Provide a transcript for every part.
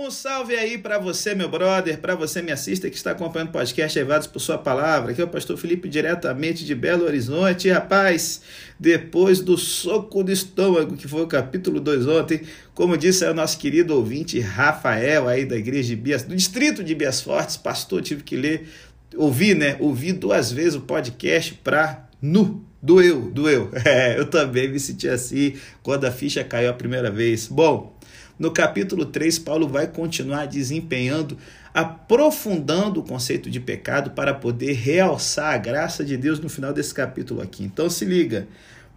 Um salve aí para você, meu brother, para você, minha sister, que está acompanhando o podcast Evados por Sua Palavra. Aqui é o pastor Felipe, diretamente de Belo Horizonte. Rapaz, depois do soco do estômago, que foi o capítulo 2 ontem, como disse o nosso querido ouvinte Rafael, aí da igreja de Bias, do distrito de Bias Fortes, pastor, tive que ler, ouvir, né? Ouvi duas vezes o podcast para nu Doeu, doeu. É, eu também me senti assim quando a ficha caiu a primeira vez. Bom, no capítulo 3, Paulo vai continuar desempenhando, aprofundando o conceito de pecado para poder realçar a graça de Deus no final desse capítulo aqui. Então se liga.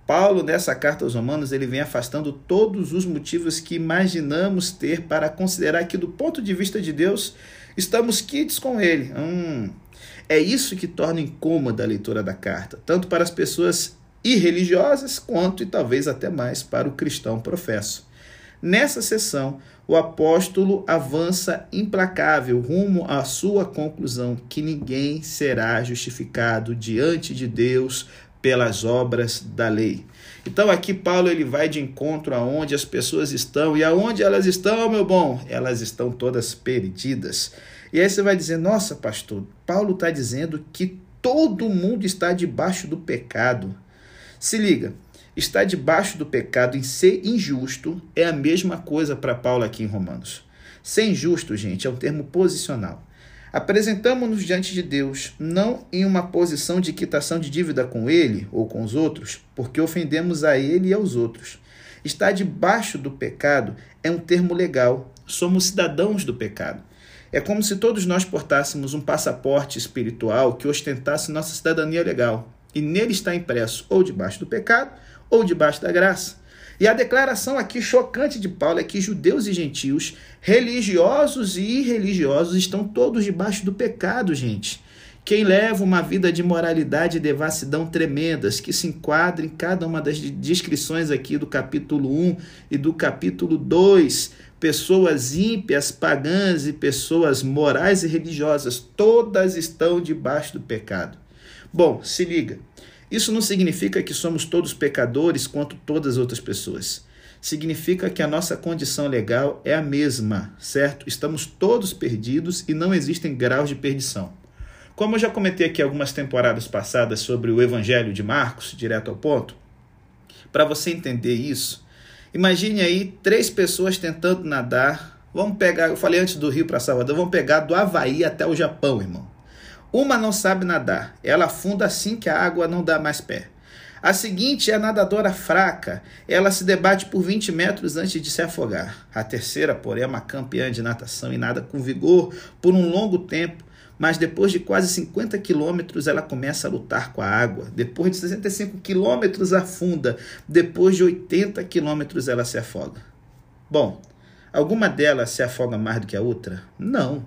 Paulo, nessa carta aos Romanos, ele vem afastando todos os motivos que imaginamos ter para considerar que, do ponto de vista de Deus, estamos quites com ele. Hum, é isso que torna incômoda a leitura da carta, tanto para as pessoas irreligiosas quanto e talvez até mais para o cristão professo. Nessa sessão, o apóstolo avança implacável rumo à sua conclusão que ninguém será justificado diante de Deus pelas obras da lei. Então aqui Paulo ele vai de encontro aonde as pessoas estão e aonde elas estão, meu bom, elas estão todas perdidas. E aí você vai dizer, nossa pastor, Paulo está dizendo que todo mundo está debaixo do pecado. Se liga, Estar debaixo do pecado em ser injusto é a mesma coisa para Paulo aqui em Romanos. Ser injusto, gente, é um termo posicional. Apresentamos-nos diante de Deus não em uma posição de quitação de dívida com Ele ou com os outros, porque ofendemos a Ele e aos outros. Estar debaixo do pecado é um termo legal. Somos cidadãos do pecado. É como se todos nós portássemos um passaporte espiritual que ostentasse nossa cidadania legal. E nele está impresso ou debaixo do pecado ou debaixo da graça. E a declaração aqui chocante de Paulo é que judeus e gentios, religiosos e irreligiosos, estão todos debaixo do pecado, gente. Quem leva uma vida de moralidade e devassidão tremendas, que se enquadra em cada uma das descrições aqui do capítulo 1 e do capítulo 2, pessoas ímpias, pagãs e pessoas morais e religiosas, todas estão debaixo do pecado. Bom, se liga. Isso não significa que somos todos pecadores quanto todas as outras pessoas. Significa que a nossa condição legal é a mesma, certo? Estamos todos perdidos e não existem graus de perdição. Como eu já comentei aqui algumas temporadas passadas sobre o Evangelho de Marcos, direto ao ponto, para você entender isso, imagine aí três pessoas tentando nadar. Vamos pegar, eu falei antes do Rio para Salvador, vamos pegar do Havaí até o Japão, irmão. Uma não sabe nadar, ela afunda assim que a água não dá mais pé. A seguinte é a nadadora fraca, ela se debate por 20 metros antes de se afogar. A terceira, porém, é uma campeã de natação e nada com vigor por um longo tempo, mas depois de quase 50 quilômetros ela começa a lutar com a água. Depois de 65 quilômetros afunda, depois de 80 quilômetros ela se afoga. Bom, alguma delas se afoga mais do que a outra? Não.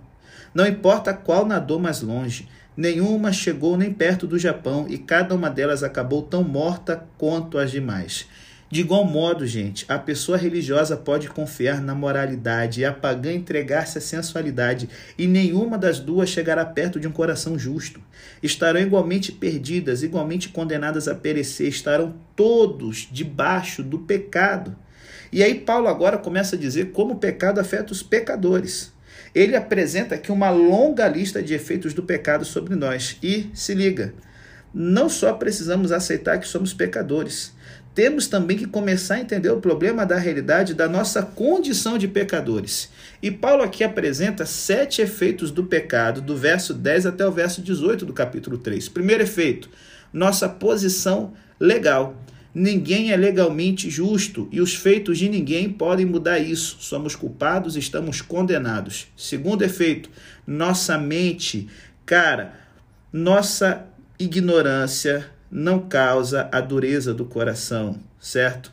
Não importa qual nadou mais longe, nenhuma chegou nem perto do Japão e cada uma delas acabou tão morta quanto as demais. De igual modo, gente, a pessoa religiosa pode confiar na moralidade e a pagã entregar-se à sensualidade, e nenhuma das duas chegará perto de um coração justo. Estarão igualmente perdidas, igualmente condenadas a perecer, estarão todos debaixo do pecado. E aí Paulo agora começa a dizer como o pecado afeta os pecadores ele apresenta aqui uma longa lista de efeitos do pecado sobre nós. E se liga, não só precisamos aceitar que somos pecadores, temos também que começar a entender o problema da realidade da nossa condição de pecadores. E Paulo aqui apresenta sete efeitos do pecado, do verso 10 até o verso 18 do capítulo 3. Primeiro efeito, nossa posição legal. Ninguém é legalmente justo e os feitos de ninguém podem mudar isso. Somos culpados, estamos condenados. Segundo efeito, nossa mente, cara, nossa ignorância não causa a dureza do coração, certo?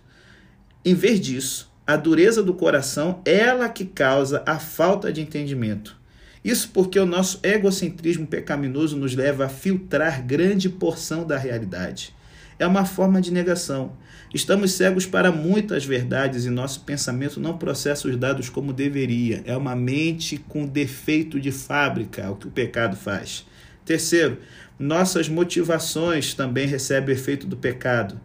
Em vez disso, a dureza do coração é ela que causa a falta de entendimento. Isso porque o nosso egocentrismo pecaminoso nos leva a filtrar grande porção da realidade é uma forma de negação. Estamos cegos para muitas verdades e nosso pensamento não processa os dados como deveria. É uma mente com defeito de fábrica, o que o pecado faz. Terceiro, nossas motivações também recebem o efeito do pecado.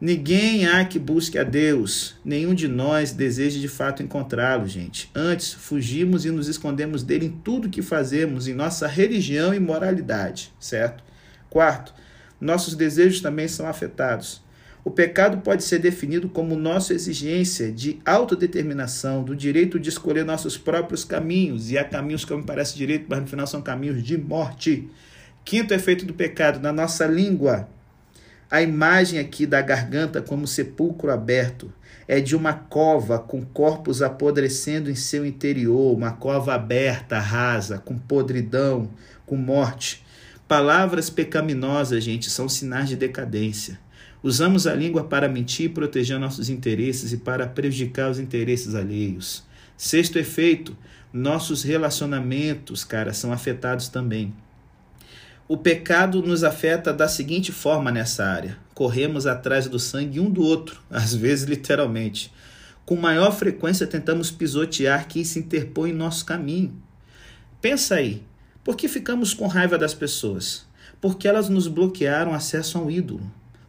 Ninguém há que busque a Deus, nenhum de nós deseja de fato encontrá-lo, gente. Antes, fugimos e nos escondemos dele em tudo que fazemos, em nossa religião e moralidade, certo? Quarto, nossos desejos também são afetados. O pecado pode ser definido como nossa exigência de autodeterminação, do direito de escolher nossos próprios caminhos, e há caminhos que me parece direito, mas no final são caminhos de morte. Quinto efeito do pecado na nossa língua a imagem aqui da garganta como sepulcro aberto é de uma cova com corpos apodrecendo em seu interior, uma cova aberta, rasa, com podridão, com morte. Palavras pecaminosas, gente, são sinais de decadência. Usamos a língua para mentir e proteger nossos interesses e para prejudicar os interesses alheios. Sexto efeito, nossos relacionamentos, cara, são afetados também. O pecado nos afeta da seguinte forma nessa área: corremos atrás do sangue um do outro, às vezes literalmente. Com maior frequência tentamos pisotear quem se interpõe em nosso caminho. Pensa aí, por que ficamos com raiva das pessoas? Porque elas nos bloquearam acesso a um ídolo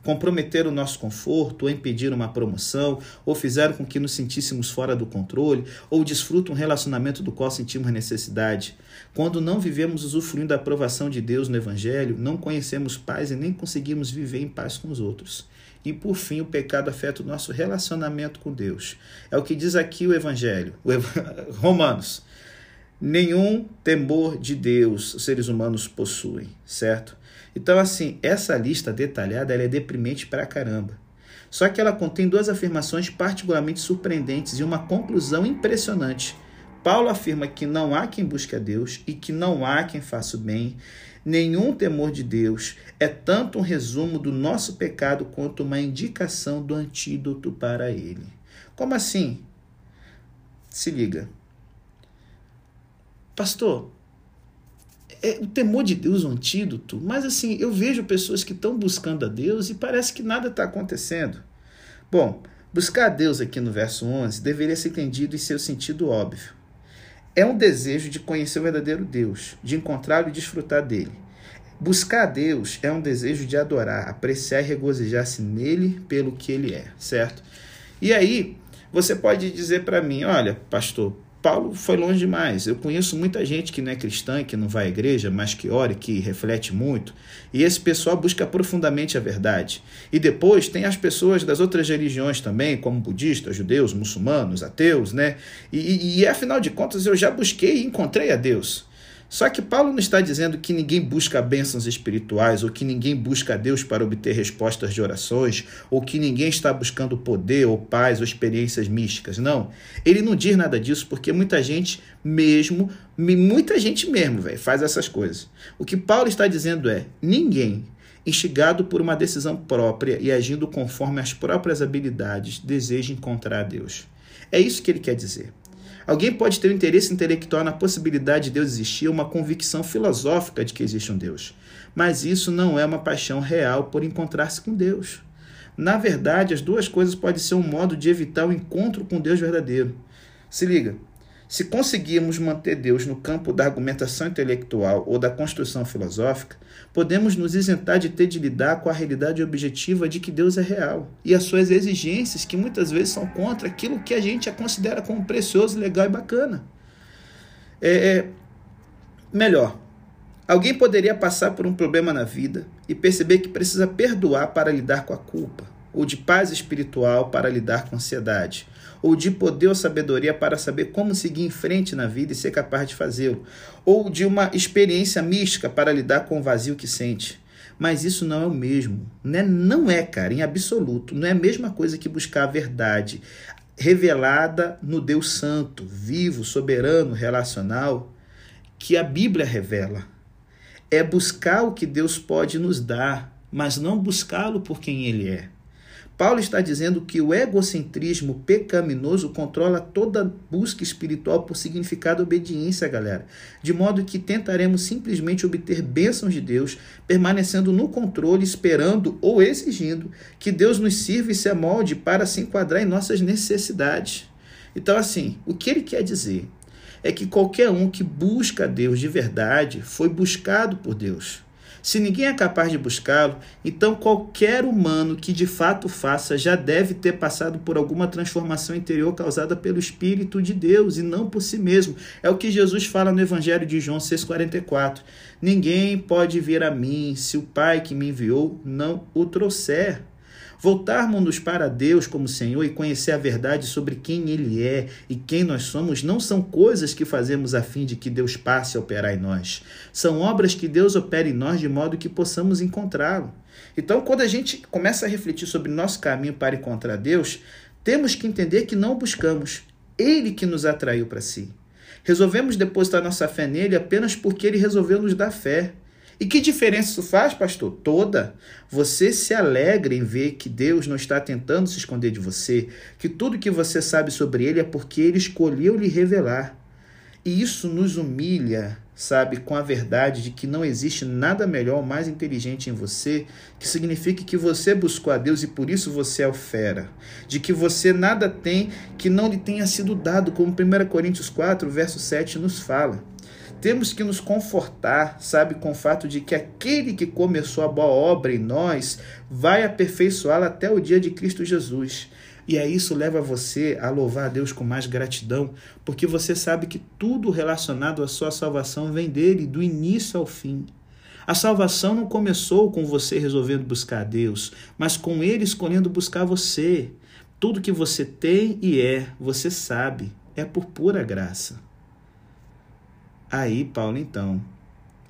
comprometeram o nosso conforto, ou impediram uma promoção, ou fizeram com que nos sentíssemos fora do controle, ou desfrutam um relacionamento do qual sentimos necessidade. Quando não vivemos usufruindo da aprovação de Deus no Evangelho, não conhecemos paz e nem conseguimos viver em paz com os outros. E por fim, o pecado afeta o nosso relacionamento com Deus. É o que diz aqui o Evangelho, o Ev... Romanos. Nenhum temor de Deus os seres humanos possuem, certo? Então, assim, essa lista detalhada é deprimente pra caramba. Só que ela contém duas afirmações particularmente surpreendentes e uma conclusão impressionante. Paulo afirma que não há quem busque a Deus e que não há quem faça o bem. Nenhum temor de Deus é tanto um resumo do nosso pecado quanto uma indicação do antídoto para ele. Como assim? Se liga. Pastor, é o temor de Deus um antídoto, mas assim, eu vejo pessoas que estão buscando a Deus e parece que nada está acontecendo. Bom, buscar a Deus aqui no verso 11 deveria ser entendido em seu sentido óbvio. É um desejo de conhecer o verdadeiro Deus, de encontrá-lo e desfrutar dele. Buscar a Deus é um desejo de adorar, apreciar e regozijar-se nele pelo que ele é, certo? E aí, você pode dizer para mim: olha, pastor, Paulo foi longe demais. Eu conheço muita gente que não é cristã, que não vai à igreja, mas que ora, que reflete muito. E esse pessoal busca profundamente a verdade. E depois tem as pessoas das outras religiões também, como budistas, judeus, muçulmanos, ateus, né? E, e, e afinal de contas eu já busquei e encontrei a Deus. Só que Paulo não está dizendo que ninguém busca bênçãos espirituais, ou que ninguém busca Deus para obter respostas de orações, ou que ninguém está buscando poder, ou paz, ou experiências místicas. Não. Ele não diz nada disso porque muita gente mesmo, muita gente mesmo, velho, faz essas coisas. O que Paulo está dizendo é: ninguém instigado por uma decisão própria e agindo conforme as próprias habilidades, deseja encontrar Deus. É isso que ele quer dizer. Alguém pode ter um interesse intelectual na possibilidade de Deus existir, uma convicção filosófica de que existe um Deus. Mas isso não é uma paixão real por encontrar-se com Deus. Na verdade, as duas coisas podem ser um modo de evitar o encontro com Deus verdadeiro. Se liga, se conseguirmos manter Deus no campo da argumentação intelectual ou da construção filosófica, podemos nos isentar de ter de lidar com a realidade objetiva de que Deus é real e as suas exigências, que muitas vezes são contra aquilo que a gente considera como precioso, legal e bacana. É, é, melhor, alguém poderia passar por um problema na vida e perceber que precisa perdoar para lidar com a culpa, ou de paz espiritual para lidar com a ansiedade ou de poder ou sabedoria para saber como seguir em frente na vida e ser capaz de fazê-lo, ou de uma experiência mística para lidar com o vazio que sente. Mas isso não é o mesmo. Né? Não é, cara, em absoluto. Não é a mesma coisa que buscar a verdade revelada no Deus Santo, vivo, soberano, relacional, que a Bíblia revela. É buscar o que Deus pode nos dar, mas não buscá-lo por quem Ele é. Paulo está dizendo que o egocentrismo pecaminoso controla toda busca espiritual por significado obediência, galera. De modo que tentaremos simplesmente obter bênçãos de Deus, permanecendo no controle, esperando ou exigindo que Deus nos sirva e se amolde para se enquadrar em nossas necessidades. Então, assim, o que ele quer dizer é que qualquer um que busca Deus de verdade foi buscado por Deus. Se ninguém é capaz de buscá-lo, então qualquer humano que de fato faça já deve ter passado por alguma transformação interior causada pelo Espírito de Deus e não por si mesmo. É o que Jesus fala no Evangelho de João 6,44. Ninguém pode vir a mim se o Pai que me enviou não o trouxer. Voltarmos-nos para Deus como Senhor e conhecer a verdade sobre quem Ele é e quem nós somos não são coisas que fazemos a fim de que Deus passe a operar em nós. São obras que Deus opera em nós de modo que possamos encontrá-lo. Então, quando a gente começa a refletir sobre nosso caminho para encontrar Deus, temos que entender que não buscamos, Ele que nos atraiu para si. Resolvemos depositar nossa fé nele apenas porque ele resolveu nos dar fé. E que diferença isso faz, pastor? Toda. Você se alegra em ver que Deus não está tentando se esconder de você, que tudo que você sabe sobre Ele é porque Ele escolheu lhe revelar. E isso nos humilha, sabe, com a verdade de que não existe nada melhor ou mais inteligente em você, que signifique que você buscou a Deus e por isso você é o fera. De que você nada tem que não lhe tenha sido dado, como 1 Coríntios 4, verso 7 nos fala. Temos que nos confortar, sabe, com o fato de que aquele que começou a boa obra em nós vai aperfeiçoá-la até o dia de Cristo Jesus. E aí isso leva você a louvar a Deus com mais gratidão, porque você sabe que tudo relacionado à sua salvação vem dele, do início ao fim. A salvação não começou com você resolvendo buscar a Deus, mas com ele escolhendo buscar você. Tudo que você tem e é, você sabe, é por pura graça. Aí, Paulo, então,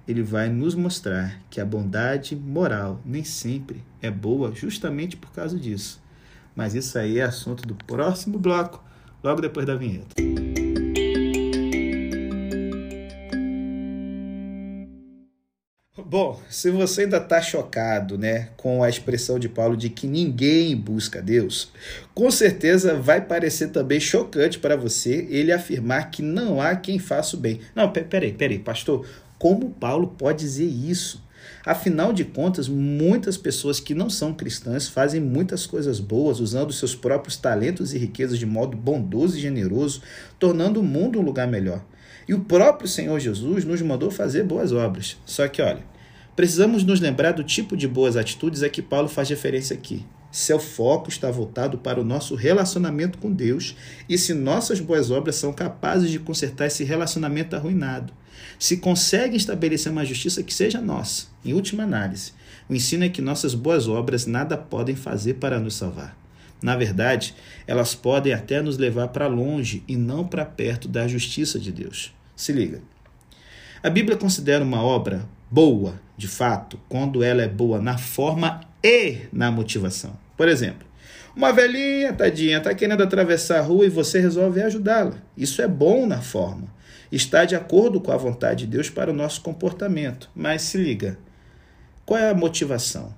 ele vai nos mostrar que a bondade moral nem sempre é boa justamente por causa disso. Mas isso aí é assunto do próximo bloco, logo depois da vinheta. Bom, se você ainda está chocado né, com a expressão de Paulo de que ninguém busca Deus, com certeza vai parecer também chocante para você ele afirmar que não há quem faça o bem. Não, peraí, peraí, pastor, como Paulo pode dizer isso? Afinal de contas, muitas pessoas que não são cristãs fazem muitas coisas boas, usando seus próprios talentos e riquezas de modo bondoso e generoso, tornando o mundo um lugar melhor. E o próprio Senhor Jesus nos mandou fazer boas obras. Só que, olha, Precisamos nos lembrar do tipo de boas atitudes a que Paulo faz referência aqui. Seu foco está voltado para o nosso relacionamento com Deus e se nossas boas obras são capazes de consertar esse relacionamento arruinado. Se conseguem estabelecer uma justiça que seja nossa, em última análise, o ensino é que nossas boas obras nada podem fazer para nos salvar. Na verdade, elas podem até nos levar para longe e não para perto da justiça de Deus. Se liga. A Bíblia considera uma obra boa, de fato, quando ela é boa na forma e na motivação. Por exemplo, uma velhinha, tadinha, está querendo atravessar a rua e você resolve ajudá-la. Isso é bom na forma. Está de acordo com a vontade de Deus para o nosso comportamento. Mas se liga, qual é a motivação?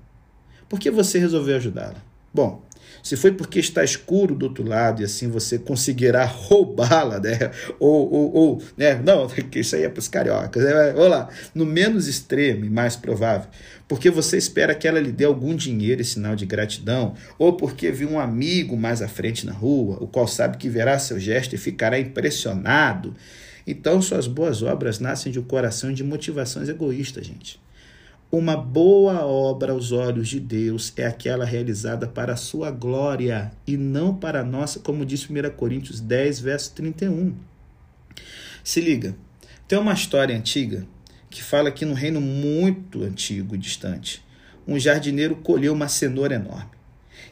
Por que você resolveu ajudá-la? Bom, se foi porque está escuro do outro lado e assim você conseguirá roubá-la, né? Ou, ou, ou, né? Não, isso aí é para os cariocas. Né? Vamos lá, no menos extremo e mais provável, porque você espera que ela lhe dê algum dinheiro em sinal de gratidão, ou porque viu um amigo mais à frente na rua, o qual sabe que verá seu gesto e ficará impressionado. Então, suas boas obras nascem de um coração de motivações egoístas, gente. Uma boa obra aos olhos de Deus é aquela realizada para a sua glória e não para a nossa, como disse 1 Coríntios 10, verso 31. Se liga, tem uma história antiga que fala que no reino muito antigo e distante, um jardineiro colheu uma cenoura enorme.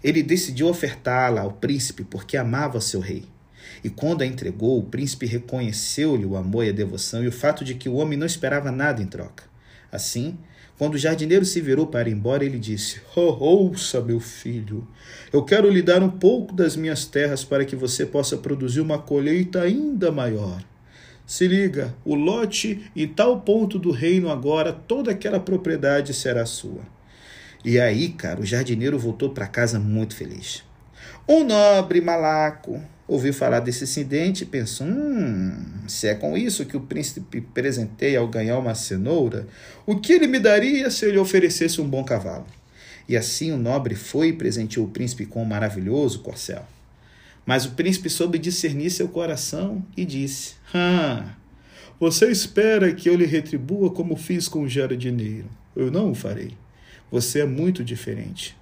Ele decidiu ofertá-la ao príncipe porque amava seu rei. E quando a entregou, o príncipe reconheceu-lhe o amor e a devoção e o fato de que o homem não esperava nada em troca. Assim, quando o jardineiro se virou para ir embora, ele disse: oh, Ouça, meu filho, eu quero lhe dar um pouco das minhas terras para que você possa produzir uma colheita ainda maior. Se liga, o lote em tal ponto do reino agora, toda aquela propriedade será sua. E aí, cara, o jardineiro voltou para casa muito feliz. Um nobre malaco ouviu falar desse incidente e pensou: hum, se é com isso que o príncipe presenteia ao ganhar uma cenoura, o que ele me daria se ele oferecesse um bom cavalo? E assim o nobre foi e presenteou o príncipe com um maravilhoso corcel. Mas o príncipe soube discernir seu coração e disse: Ah, você espera que eu lhe retribua como fiz com o jardineiro. Eu não o farei. Você é muito diferente.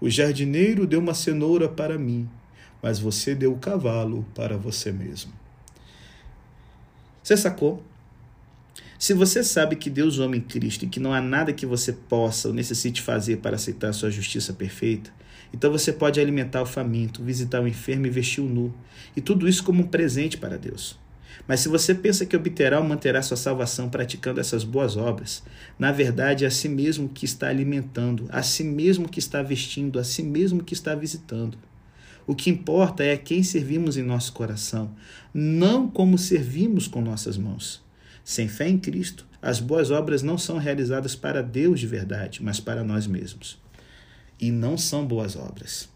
O jardineiro deu uma cenoura para mim, mas você deu o cavalo para você mesmo. Você sacou? Se você sabe que Deus ama em Cristo e que não há nada que você possa ou necessite fazer para aceitar a sua justiça perfeita, então você pode alimentar o faminto, visitar o enfermo e vestir o nu, e tudo isso como um presente para Deus. Mas se você pensa que obterá ou manterá sua salvação praticando essas boas obras, na verdade é a si mesmo que está alimentando, a si mesmo que está vestindo, a si mesmo que está visitando. O que importa é quem servimos em nosso coração, não como servimos com nossas mãos. Sem fé em Cristo, as boas obras não são realizadas para Deus de verdade, mas para nós mesmos. E não são boas obras.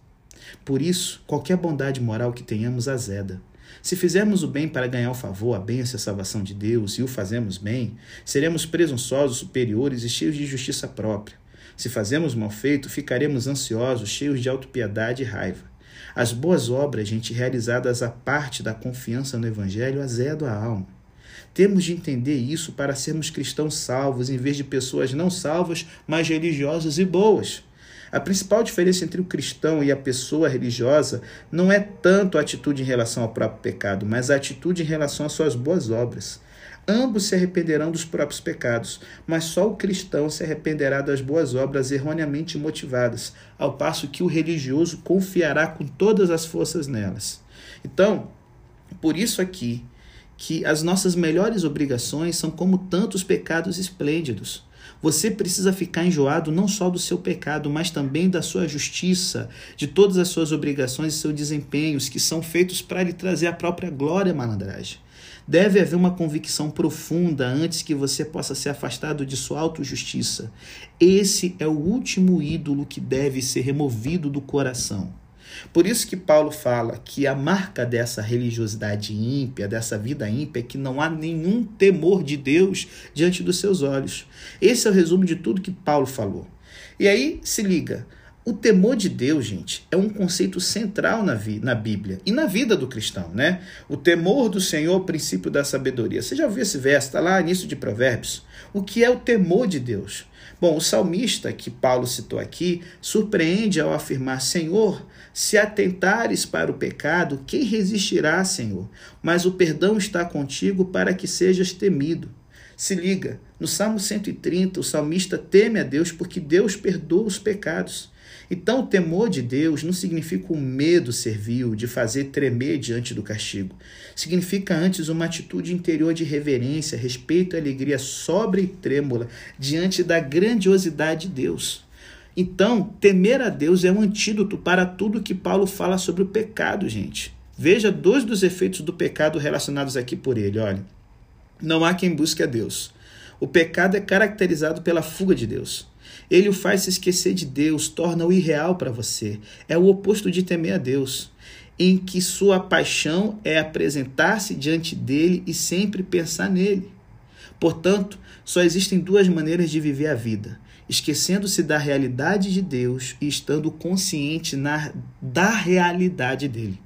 Por isso, qualquer bondade moral que tenhamos azeda. Se fizermos o bem para ganhar o favor, a bênção e a salvação de Deus, e o fazemos bem, seremos presunçosos, superiores e cheios de justiça própria. Se fazemos mal feito, ficaremos ansiosos, cheios de autopiedade e raiva. As boas obras, gente, realizadas a parte da confiança no Evangelho, azedam a alma. Temos de entender isso para sermos cristãos salvos, em vez de pessoas não salvas, mas religiosas e boas. A principal diferença entre o cristão e a pessoa religiosa não é tanto a atitude em relação ao próprio pecado, mas a atitude em relação às suas boas obras. Ambos se arrependerão dos próprios pecados, mas só o cristão se arrependerá das boas obras erroneamente motivadas, ao passo que o religioso confiará com todas as forças nelas. Então, por isso aqui, que as nossas melhores obrigações são como tantos pecados esplêndidos. Você precisa ficar enjoado não só do seu pecado, mas também da sua justiça, de todas as suas obrigações e seus desempenhos que são feitos para lhe trazer a própria glória, malandragem. Deve haver uma convicção profunda antes que você possa ser afastado de sua autojustiça. Esse é o último ídolo que deve ser removido do coração. Por isso que Paulo fala que a marca dessa religiosidade ímpia, dessa vida ímpia, é que não há nenhum temor de Deus diante dos seus olhos. Esse é o resumo de tudo que Paulo falou. E aí, se liga, o temor de Deus, gente, é um conceito central na, na Bíblia e na vida do cristão, né? O temor do Senhor, princípio da sabedoria. Você já ouviu esse verso? Está lá início de Provérbios. O que é o temor de Deus? Bom, o salmista que Paulo citou aqui surpreende ao afirmar: Senhor, se atentares para o pecado, quem resistirá, Senhor? Mas o perdão está contigo para que sejas temido. Se liga, no Salmo 130, o salmista teme a Deus porque Deus perdoa os pecados. Então, o temor de Deus não significa o medo servil de fazer tremer diante do castigo. Significa antes uma atitude interior de reverência, respeito e alegria sóbria e trêmula diante da grandiosidade de Deus. Então, temer a Deus é um antídoto para tudo que Paulo fala sobre o pecado, gente. Veja dois dos efeitos do pecado relacionados aqui por ele, olha. Não há quem busque a Deus. O pecado é caracterizado pela fuga de Deus. Ele o faz se esquecer de Deus, torna-o irreal para você. É o oposto de temer a Deus, em que sua paixão é apresentar-se diante dele e sempre pensar nele. Portanto, só existem duas maneiras de viver a vida: esquecendo-se da realidade de Deus e estando consciente na, da realidade dele.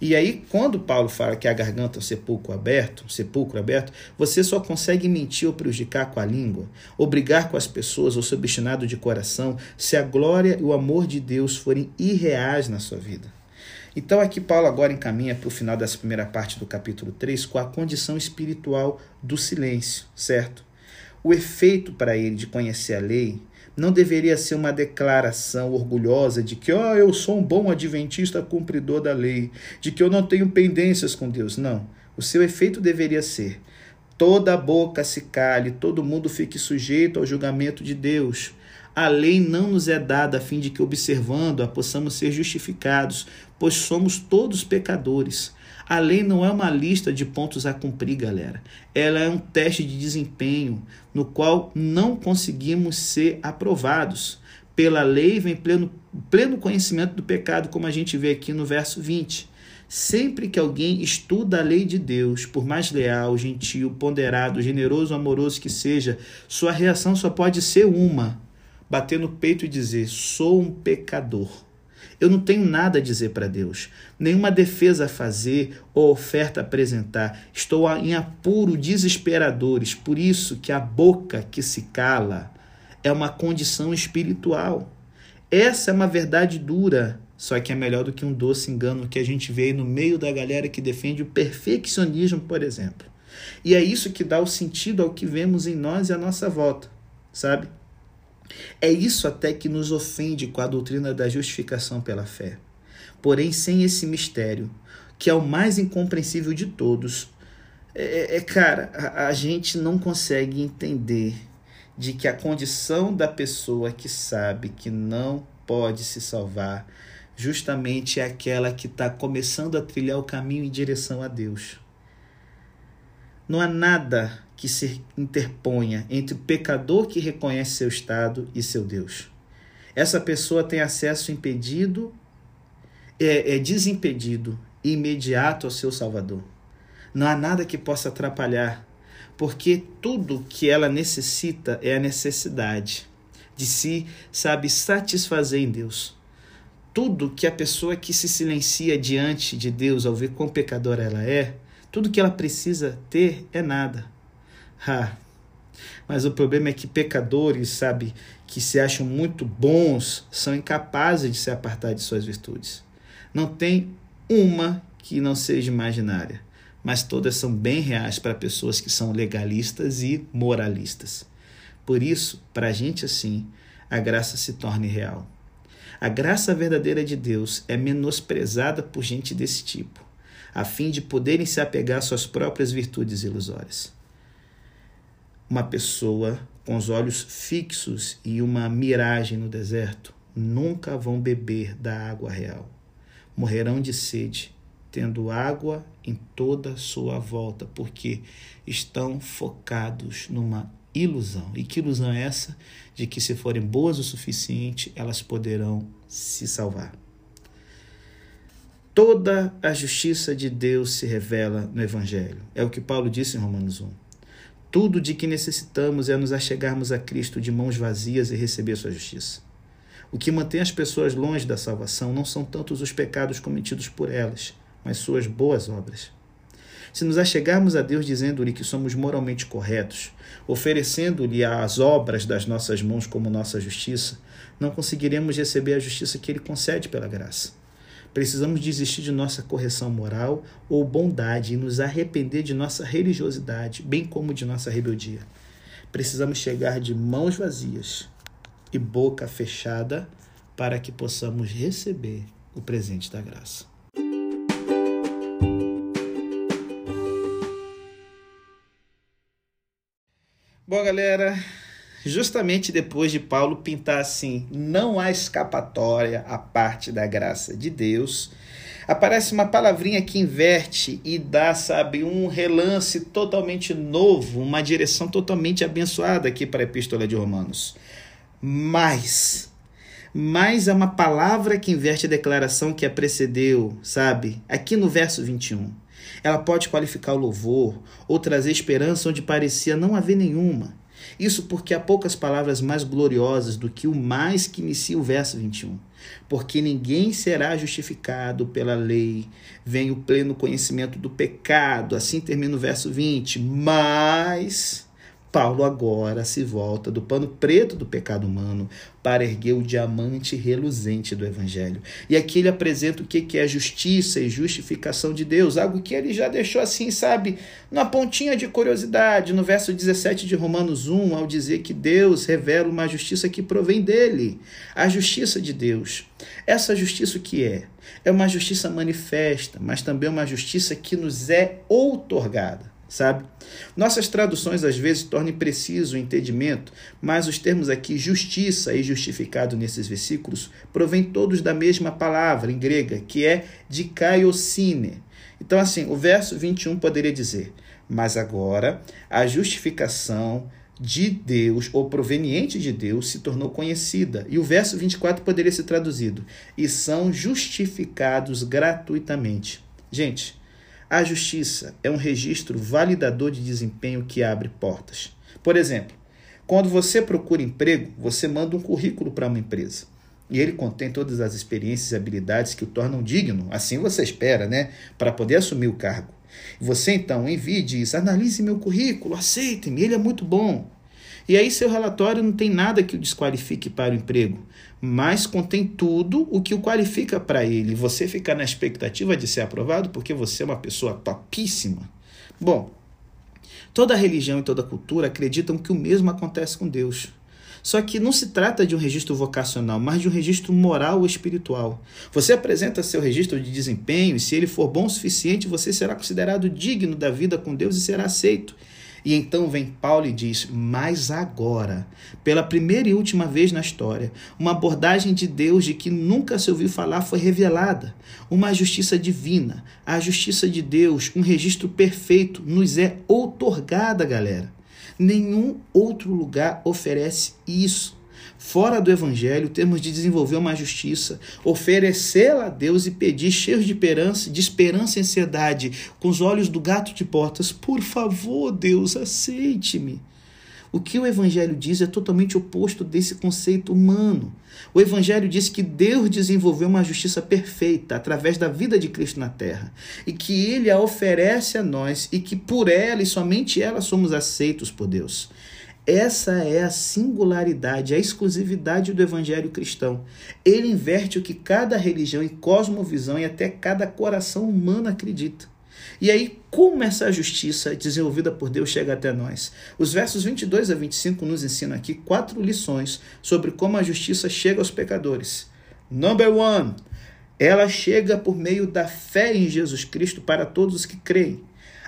E aí, quando Paulo fala que a garganta é um sepulcro aberto, um sepulcro aberto, você só consegue mentir ou prejudicar com a língua, ou brigar com as pessoas ou ser obstinado de coração, se a glória e o amor de Deus forem irreais na sua vida. Então, aqui Paulo agora encaminha para o final dessa primeira parte do capítulo 3 com a condição espiritual do silêncio, certo? O efeito para ele de conhecer a lei não deveria ser uma declaração orgulhosa de que oh, eu sou um bom adventista cumpridor da lei, de que eu não tenho pendências com Deus. Não. O seu efeito deveria ser: toda boca se cale, todo mundo fique sujeito ao julgamento de Deus. A lei não nos é dada a fim de que, observando-a, possamos ser justificados, pois somos todos pecadores. A lei não é uma lista de pontos a cumprir, galera. Ela é um teste de desempenho no qual não conseguimos ser aprovados. Pela lei vem pleno, pleno conhecimento do pecado, como a gente vê aqui no verso 20. Sempre que alguém estuda a lei de Deus, por mais leal, gentil, ponderado, generoso, amoroso que seja, sua reação só pode ser uma: bater no peito e dizer: sou um pecador. Eu não tenho nada a dizer para Deus, nenhuma defesa a fazer ou oferta a apresentar. Estou em apuro desesperadores, por isso que a boca que se cala é uma condição espiritual. Essa é uma verdade dura, só que é melhor do que um doce engano que a gente vê aí no meio da galera que defende o perfeccionismo, por exemplo. E é isso que dá o sentido ao que vemos em nós e à nossa volta, sabe? É isso até que nos ofende com a doutrina da justificação pela fé. Porém, sem esse mistério, que é o mais incompreensível de todos, é, é, é cara, a, a gente não consegue entender de que a condição da pessoa que sabe que não pode se salvar justamente é aquela que está começando a trilhar o caminho em direção a Deus. Não há nada que se interponha entre o pecador que reconhece seu estado e seu Deus. Essa pessoa tem acesso impedido, é, é desimpedido imediato ao seu Salvador. Não há nada que possa atrapalhar, porque tudo que ela necessita é a necessidade de se, sabe, satisfazer em Deus. Tudo que a pessoa que se silencia diante de Deus ao ver quão pecadora ela é, tudo que ela precisa ter é nada. Ah, mas o problema é que pecadores, sabe, que se acham muito bons, são incapazes de se apartar de suas virtudes. Não tem uma que não seja imaginária, mas todas são bem reais para pessoas que são legalistas e moralistas. Por isso, para a gente assim, a graça se torna real. A graça verdadeira de Deus é menosprezada por gente desse tipo a fim de poderem se apegar às suas próprias virtudes ilusórias. Uma pessoa com os olhos fixos e uma miragem no deserto nunca vão beber da água real. Morrerão de sede, tendo água em toda sua volta, porque estão focados numa ilusão. E que ilusão é essa? De que se forem boas o suficiente, elas poderão se salvar. Toda a justiça de Deus se revela no Evangelho. É o que Paulo disse em Romanos 1. Tudo de que necessitamos é nos achegarmos a Cristo de mãos vazias e receber sua justiça. O que mantém as pessoas longe da salvação não são tantos os pecados cometidos por elas, mas suas boas obras. Se nos achegarmos a Deus dizendo-lhe que somos moralmente corretos, oferecendo-lhe as obras das nossas mãos como nossa justiça, não conseguiremos receber a justiça que ele concede pela graça. Precisamos desistir de nossa correção moral ou bondade e nos arrepender de nossa religiosidade, bem como de nossa rebeldia. Precisamos chegar de mãos vazias e boca fechada para que possamos receber o presente da graça. Bom, galera, justamente depois de Paulo pintar assim: não há escapatória à parte da graça de Deus, aparece uma palavrinha que inverte e dá, sabe, um relance totalmente novo, uma direção totalmente abençoada aqui para a Epístola de Romanos. Mas, mas é uma palavra que inverte a declaração que a precedeu, sabe? Aqui no verso 21. Ela pode qualificar o louvor ou trazer esperança onde parecia não haver nenhuma. Isso porque há poucas palavras mais gloriosas do que o mais que inicia o verso 21. Porque ninguém será justificado pela lei, vem o pleno conhecimento do pecado. Assim termina o verso 20. Mas Paulo agora se volta do pano preto do pecado humano para erguer o diamante reluzente do Evangelho. E aqui ele apresenta o que é justiça e justificação de Deus, algo que ele já deixou assim, sabe, na pontinha de curiosidade, no verso 17 de Romanos 1, ao dizer que Deus revela uma justiça que provém dele, a justiça de Deus. Essa justiça o que é? É uma justiça manifesta, mas também uma justiça que nos é outorgada sabe? Nossas traduções às vezes tornam preciso o entendimento, mas os termos aqui justiça e justificado nesses versículos provêm todos da mesma palavra em grega, que é dikaiosine. Então, assim, o verso 21 poderia dizer: Mas agora a justificação de Deus ou proveniente de Deus se tornou conhecida. E o verso 24 poderia ser traduzido: E são justificados gratuitamente. Gente, a justiça é um registro validador de desempenho que abre portas. Por exemplo, quando você procura emprego, você manda um currículo para uma empresa. E ele contém todas as experiências e habilidades que o tornam digno, assim você espera, né? Para poder assumir o cargo. Você então envia e diz: analise meu currículo, aceite-me, ele é muito bom. E aí seu relatório não tem nada que o desqualifique para o emprego, mas contém tudo o que o qualifica para ele. Você fica na expectativa de ser aprovado porque você é uma pessoa topíssima. Bom, toda religião e toda cultura acreditam que o mesmo acontece com Deus. Só que não se trata de um registro vocacional, mas de um registro moral ou espiritual. Você apresenta seu registro de desempenho e, se ele for bom o suficiente, você será considerado digno da vida com Deus e será aceito. E então vem Paulo e diz: Mas agora, pela primeira e última vez na história, uma abordagem de Deus de que nunca se ouviu falar foi revelada. Uma justiça divina, a justiça de Deus, um registro perfeito, nos é outorgada, galera. Nenhum outro lugar oferece isso. Fora do Evangelho, temos de desenvolver uma justiça, oferecê-la a Deus e pedir, cheios de esperança, de esperança e ansiedade, com os olhos do gato de portas: Por favor, Deus, aceite-me. O que o Evangelho diz é totalmente oposto desse conceito humano. O Evangelho diz que Deus desenvolveu uma justiça perfeita através da vida de Cristo na terra e que Ele a oferece a nós e que por ela e somente ela somos aceitos por Deus. Essa é a singularidade, a exclusividade do evangelho cristão. Ele inverte o que cada religião e cosmovisão e até cada coração humano acredita. E aí, como essa justiça desenvolvida por Deus chega até nós? Os versos 22 a 25 nos ensinam aqui quatro lições sobre como a justiça chega aos pecadores. Number one, ela chega por meio da fé em Jesus Cristo para todos os que creem.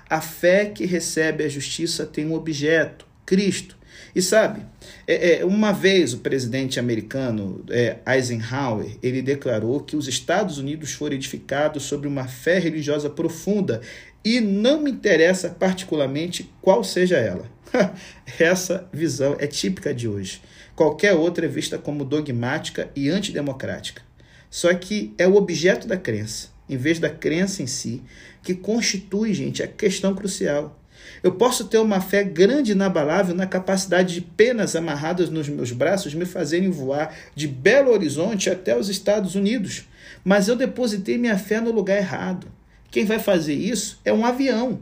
A fé que recebe a justiça tem um objeto, Cristo. E sabe, é, é, uma vez o presidente americano é, Eisenhower ele declarou que os Estados Unidos foram edificados sobre uma fé religiosa profunda e não me interessa particularmente qual seja ela. Essa visão é típica de hoje. Qualquer outra é vista como dogmática e antidemocrática. Só que é o objeto da crença, em vez da crença em si, que constitui, gente, a questão crucial. Eu posso ter uma fé grande e inabalável na capacidade de penas amarradas nos meus braços me fazerem voar de Belo Horizonte até os Estados Unidos, mas eu depositei minha fé no lugar errado. Quem vai fazer isso é um avião.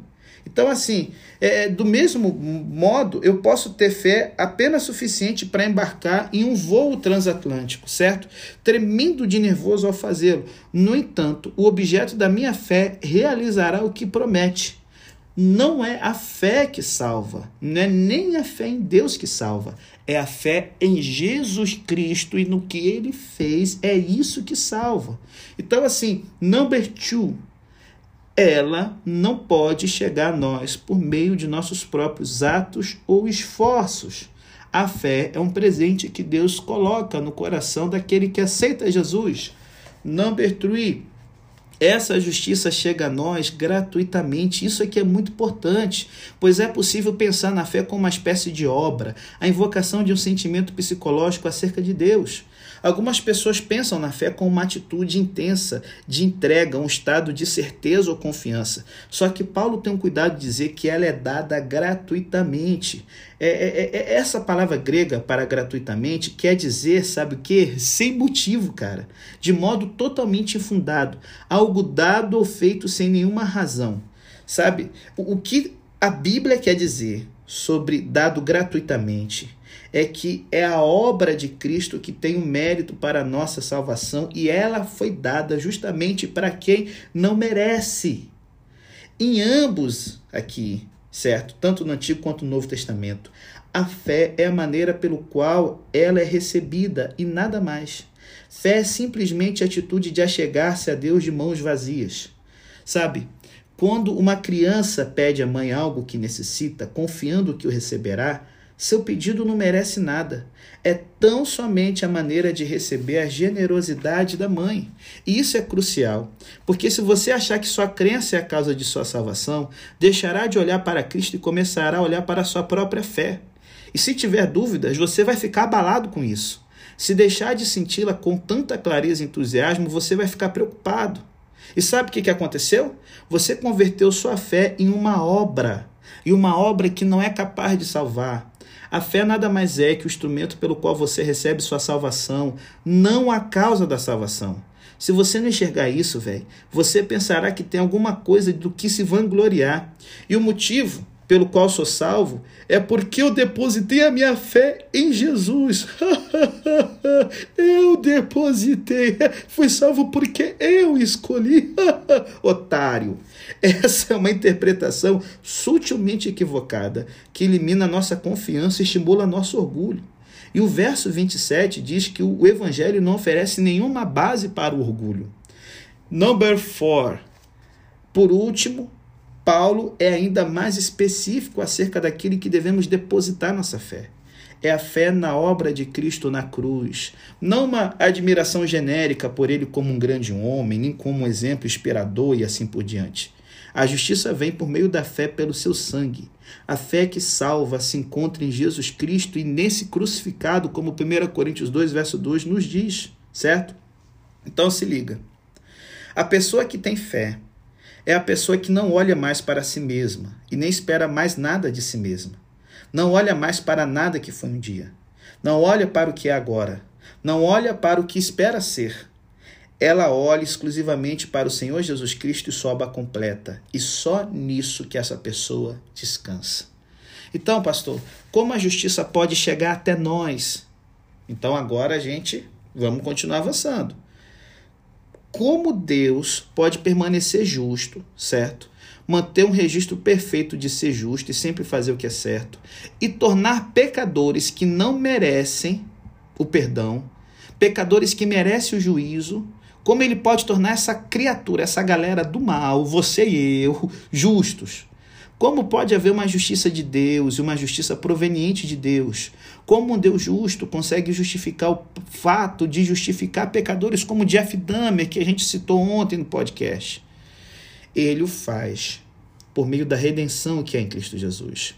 Então, assim, é, do mesmo modo, eu posso ter fé apenas suficiente para embarcar em um voo transatlântico, certo? Tremendo de nervoso ao fazê-lo. No entanto, o objeto da minha fé realizará o que promete não é a fé que salva, não é nem a fé em Deus que salva, é a fé em Jesus Cristo e no que ele fez, é isso que salva. Então, assim, number two, ela não pode chegar a nós por meio de nossos próprios atos ou esforços. A fé é um presente que Deus coloca no coração daquele que aceita Jesus. Number three, essa justiça chega a nós gratuitamente. Isso aqui é muito importante, pois é possível pensar na fé como uma espécie de obra, a invocação de um sentimento psicológico acerca de Deus. Algumas pessoas pensam na fé como uma atitude intensa de entrega, um estado de certeza ou confiança. Só que Paulo tem um cuidado de dizer que ela é dada gratuitamente. É, é, é, é essa palavra grega para gratuitamente quer dizer, sabe o que? Sem motivo, cara. De modo totalmente infundado. Algo dado ou feito sem nenhuma razão. Sabe? O, o que a Bíblia quer dizer sobre dado gratuitamente é que é a obra de Cristo que tem o um mérito para a nossa salvação e ela foi dada justamente para quem não merece. Em ambos aqui, certo? Tanto no Antigo quanto no Novo Testamento, a fé é a maneira pelo qual ela é recebida e nada mais. Fé é simplesmente a atitude de achegar-se a Deus de mãos vazias. Sabe, quando uma criança pede à mãe algo que necessita, confiando que o receberá, seu pedido não merece nada. É tão somente a maneira de receber a generosidade da mãe. E isso é crucial, porque se você achar que sua crença é a causa de sua salvação, deixará de olhar para Cristo e começará a olhar para a sua própria fé. E se tiver dúvidas, você vai ficar abalado com isso. Se deixar de senti-la com tanta clareza e entusiasmo, você vai ficar preocupado. E sabe o que aconteceu? Você converteu sua fé em uma obra, e uma obra que não é capaz de salvar. A fé nada mais é que o instrumento pelo qual você recebe sua salvação, não a causa da salvação. Se você não enxergar isso, velho, você pensará que tem alguma coisa do que se vangloriar. E o motivo pelo qual sou salvo é porque eu depositei a minha fé em Jesus. eu depositei. Fui salvo porque eu escolhi. Otário. Essa é uma interpretação sutilmente equivocada que elimina nossa confiança e estimula nosso orgulho. E o verso 27 diz que o evangelho não oferece nenhuma base para o orgulho. Number 4. Por último, Paulo é ainda mais específico acerca daquele que devemos depositar nossa fé. É a fé na obra de Cristo na cruz, não uma admiração genérica por ele como um grande homem, nem como um exemplo inspirador e assim por diante. A justiça vem por meio da fé pelo seu sangue. A fé que salva se encontra em Jesus Cristo e nesse crucificado, como 1 Coríntios 2, verso 2 nos diz, certo? Então se liga. A pessoa que tem fé é a pessoa que não olha mais para si mesma e nem espera mais nada de si mesma. Não olha mais para nada que foi um dia. Não olha para o que é agora. Não olha para o que espera ser. Ela olha exclusivamente para o Senhor Jesus Cristo e sua obra completa. E só nisso que essa pessoa descansa. Então, pastor, como a justiça pode chegar até nós? Então agora a gente vamos continuar avançando como Deus pode permanecer justo, certo? Manter um registro perfeito de ser justo e sempre fazer o que é certo, e tornar pecadores que não merecem o perdão, pecadores que merecem o juízo, como ele pode tornar essa criatura, essa galera do mal, você e eu, justos? Como pode haver uma justiça de Deus e uma justiça proveniente de Deus? Como um Deus justo consegue justificar o fato de justificar pecadores como Jeff Dahmer, que a gente citou ontem no podcast? Ele o faz por meio da redenção que é em Cristo Jesus.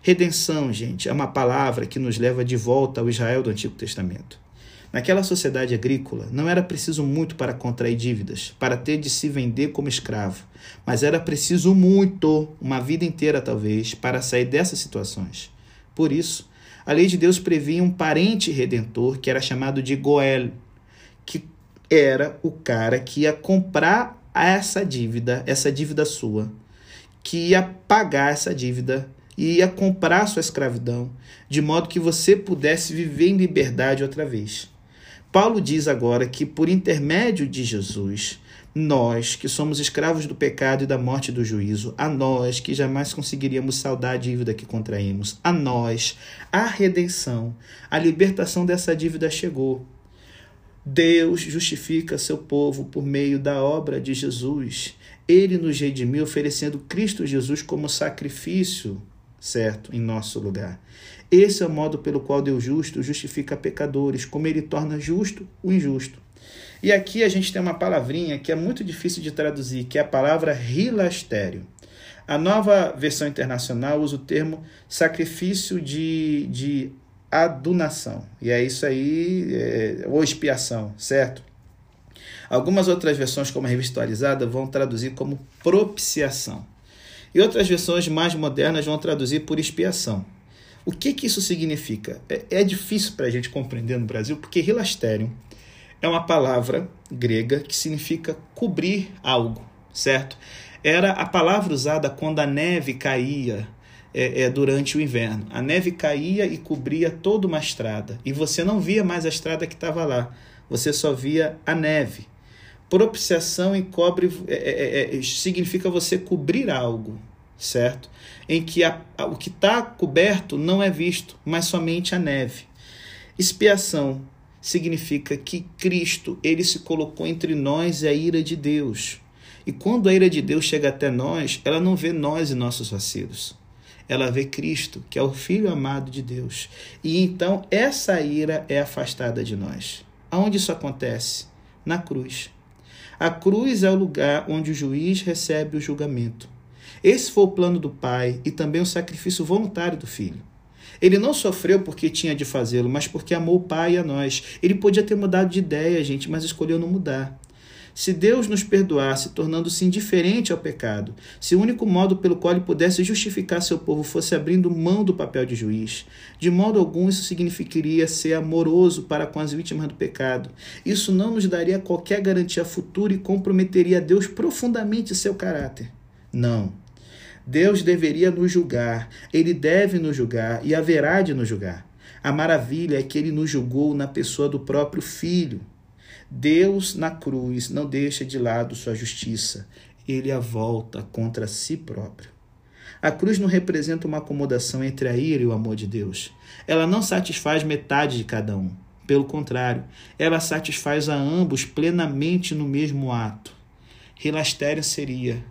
Redenção, gente, é uma palavra que nos leva de volta ao Israel do Antigo Testamento. Naquela sociedade agrícola, não era preciso muito para contrair dívidas, para ter de se vender como escravo, mas era preciso muito, uma vida inteira talvez, para sair dessas situações. Por isso, a lei de Deus previa um parente redentor que era chamado de Goel, que era o cara que ia comprar essa dívida, essa dívida sua, que ia pagar essa dívida e ia comprar sua escravidão, de modo que você pudesse viver em liberdade outra vez. Paulo diz agora que, por intermédio de Jesus, nós, que somos escravos do pecado e da morte do juízo, a nós, que jamais conseguiríamos saldar a dívida que contraímos, a nós, a redenção, a libertação dessa dívida chegou. Deus justifica seu povo por meio da obra de Jesus. Ele nos redimiu oferecendo Cristo Jesus como sacrifício, certo, em nosso lugar. Esse é o modo pelo qual Deus justo justifica pecadores, como ele torna justo o injusto. E aqui a gente tem uma palavrinha que é muito difícil de traduzir, que é a palavra rilastério. A nova versão internacional usa o termo sacrifício de, de adunação. E é isso aí, é, ou expiação, certo? Algumas outras versões, como a revista atualizada, vão traduzir como propiciação. E outras versões mais modernas vão traduzir por expiação. O que, que isso significa? É, é difícil para a gente compreender no Brasil, porque rilastério é uma palavra grega que significa cobrir algo, certo? Era a palavra usada quando a neve caía é, é, durante o inverno. A neve caía e cobria toda uma estrada, e você não via mais a estrada que estava lá, você só via a neve. Propiciação encobre, é, é, é, significa você cobrir algo, certo? Em que a, a, o que está coberto não é visto, mas somente a neve. Expiação significa que Cristo, ele se colocou entre nós e a ira de Deus. E quando a ira de Deus chega até nós, ela não vê nós e nossos vacilos. Ela vê Cristo, que é o Filho amado de Deus. E então essa ira é afastada de nós. Aonde isso acontece? Na cruz. A cruz é o lugar onde o juiz recebe o julgamento. Esse foi o plano do Pai e também o sacrifício voluntário do Filho. Ele não sofreu porque tinha de fazê-lo, mas porque amou o Pai e a nós. Ele podia ter mudado de ideia, gente, mas escolheu não mudar. Se Deus nos perdoasse, tornando-se indiferente ao pecado, se o único modo pelo qual ele pudesse justificar seu povo fosse abrindo mão do papel de juiz, de modo algum isso significaria ser amoroso para com as vítimas do pecado. Isso não nos daria qualquer garantia futura e comprometeria a Deus profundamente seu caráter. Não. Deus deveria nos julgar, ele deve nos julgar e haverá de nos julgar. A maravilha é que ele nos julgou na pessoa do próprio Filho. Deus na cruz não deixa de lado sua justiça, ele a volta contra si próprio. A cruz não representa uma acomodação entre a ira e o amor de Deus. Ela não satisfaz metade de cada um. Pelo contrário, ela satisfaz a ambos plenamente no mesmo ato. Relastério seria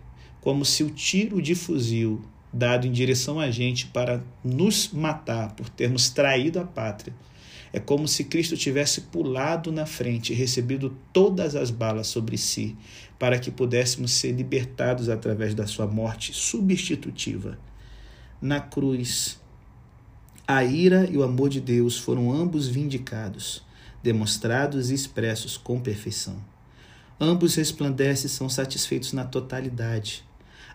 como se o tiro de fuzil dado em direção a gente para nos matar por termos traído a pátria é como se Cristo tivesse pulado na frente e recebido todas as balas sobre si, para que pudéssemos ser libertados através da sua morte substitutiva. Na cruz, a ira e o amor de Deus foram ambos vindicados, demonstrados e expressos com perfeição. Ambos resplandecem e são satisfeitos na totalidade.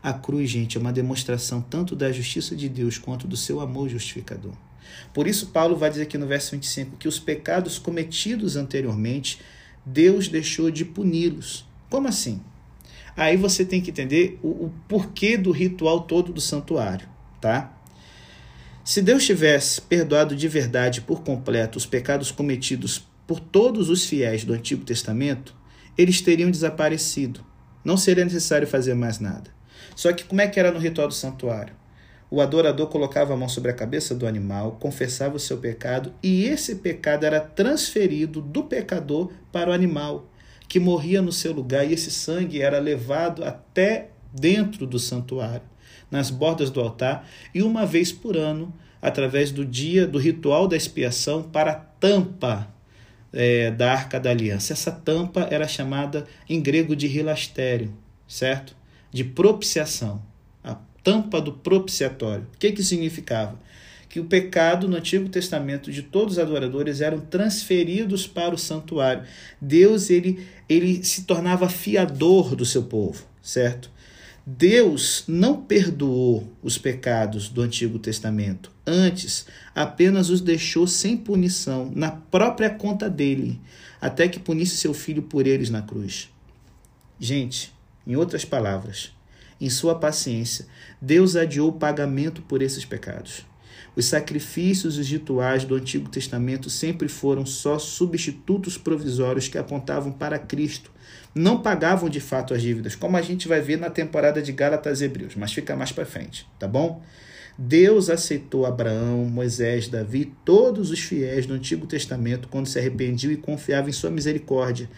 A cruz, gente, é uma demonstração tanto da justiça de Deus quanto do seu amor justificador. Por isso, Paulo vai dizer aqui no verso 25 que os pecados cometidos anteriormente, Deus deixou de puni-los. Como assim? Aí você tem que entender o, o porquê do ritual todo do santuário, tá? Se Deus tivesse perdoado de verdade por completo os pecados cometidos por todos os fiéis do Antigo Testamento, eles teriam desaparecido. Não seria necessário fazer mais nada. Só que como é que era no ritual do santuário? O adorador colocava a mão sobre a cabeça do animal, confessava o seu pecado, e esse pecado era transferido do pecador para o animal, que morria no seu lugar, e esse sangue era levado até dentro do santuário, nas bordas do altar, e uma vez por ano, através do dia do ritual da expiação, para a tampa é, da arca da aliança. Essa tampa era chamada em grego de rilastério, certo? De propiciação tampa do propiciatório. O que, que significava? Que o pecado no Antigo Testamento de todos os adoradores eram transferidos para o santuário. Deus ele, ele se tornava fiador do seu povo, certo? Deus não perdoou os pecados do Antigo Testamento. Antes, apenas os deixou sem punição na própria conta dele, até que punisse seu filho por eles na cruz. Gente, em outras palavras, em sua paciência, Deus adiou o pagamento por esses pecados. Os sacrifícios e os rituais do Antigo Testamento sempre foram só substitutos provisórios que apontavam para Cristo. Não pagavam de fato as dívidas, como a gente vai ver na temporada de Gálatas e Hebreus, mas fica mais para frente, tá bom? Deus aceitou Abraão, Moisés, Davi, todos os fiéis do Antigo Testamento quando se arrependiam e confiavam em sua misericórdia,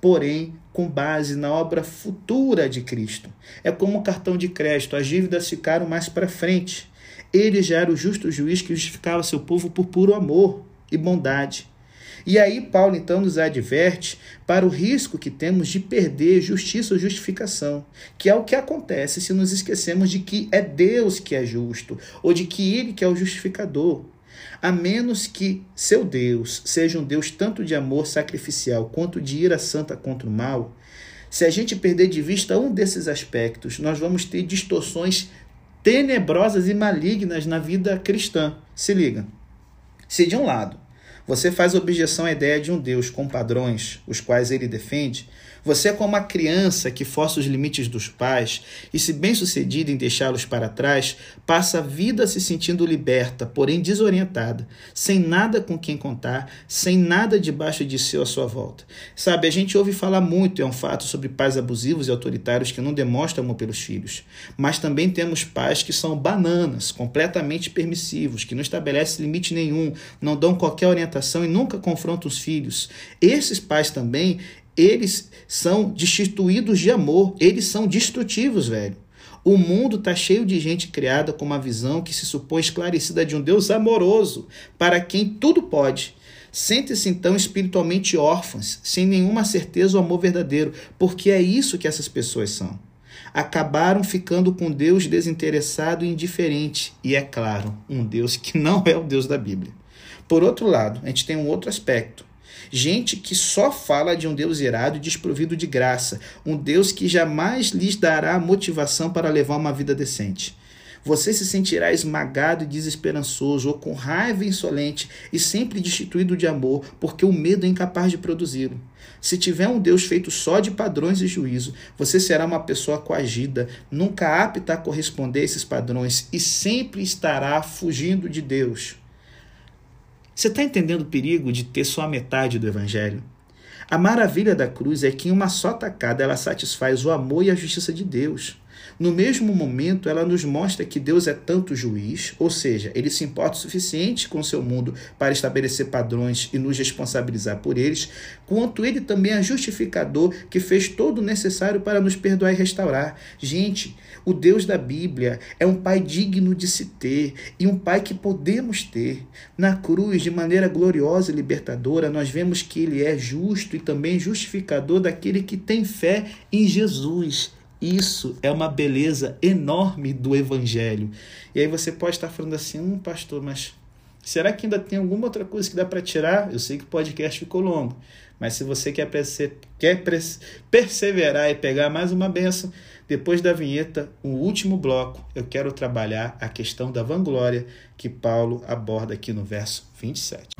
porém com base na obra futura de Cristo. É como um cartão de crédito, as dívidas ficaram mais para frente. Ele já era o justo juiz que justificava seu povo por puro amor e bondade. E aí Paulo então nos adverte para o risco que temos de perder justiça ou justificação, que é o que acontece se nos esquecemos de que é Deus que é justo, ou de que ele que é o justificador. A menos que seu Deus seja um Deus tanto de amor sacrificial quanto de ira santa contra o mal, se a gente perder de vista um desses aspectos, nós vamos ter distorções tenebrosas e malignas na vida cristã. Se liga. Se de um lado você faz objeção à ideia de um Deus com padrões, os quais ele defende, você é como uma criança que força os limites dos pais e, se bem-sucedida em deixá-los para trás, passa a vida se sentindo liberta, porém desorientada, sem nada com quem contar, sem nada debaixo de si à sua volta. Sabe, a gente ouve falar muito, é um fato, sobre pais abusivos e autoritários que não demonstram amor pelos filhos. Mas também temos pais que são bananas, completamente permissivos, que não estabelecem limite nenhum, não dão qualquer orientação e nunca confrontam os filhos. Esses pais também, eles são destituídos de amor, eles são destrutivos, velho. O mundo está cheio de gente criada com uma visão que se supõe esclarecida de um Deus amoroso, para quem tudo pode. Sente-se então espiritualmente órfãos, sem nenhuma certeza ou amor verdadeiro, porque é isso que essas pessoas são. Acabaram ficando com Deus desinteressado e indiferente, e é claro, um Deus que não é o Deus da Bíblia. Por outro lado, a gente tem um outro aspecto Gente que só fala de um Deus irado e desprovido de graça, um Deus que jamais lhes dará motivação para levar uma vida decente. Você se sentirá esmagado e desesperançoso, ou com raiva insolente e sempre destituído de amor, porque o medo é incapaz de produzi-lo. Se tiver um Deus feito só de padrões e juízo, você será uma pessoa coagida, nunca apta a corresponder a esses padrões e sempre estará fugindo de Deus. Você está entendendo o perigo de ter só a metade do Evangelho? A maravilha da cruz é que em uma só tacada ela satisfaz o amor e a justiça de Deus. No mesmo momento, ela nos mostra que Deus é tanto juiz, ou seja, ele se importa o suficiente com o seu mundo para estabelecer padrões e nos responsabilizar por eles, quanto ele também é justificador que fez todo o necessário para nos perdoar e restaurar. Gente, o Deus da Bíblia é um pai digno de se ter e um pai que podemos ter. Na cruz, de maneira gloriosa e libertadora, nós vemos que ele é justo e também justificador daquele que tem fé em Jesus. Isso é uma beleza enorme do Evangelho. E aí você pode estar falando assim, um pastor, mas será que ainda tem alguma outra coisa que dá para tirar? Eu sei que o podcast ficou longo, mas se você quer, quer perseverar e pegar mais uma benção, depois da vinheta, o último bloco, eu quero trabalhar a questão da vanglória que Paulo aborda aqui no verso 27.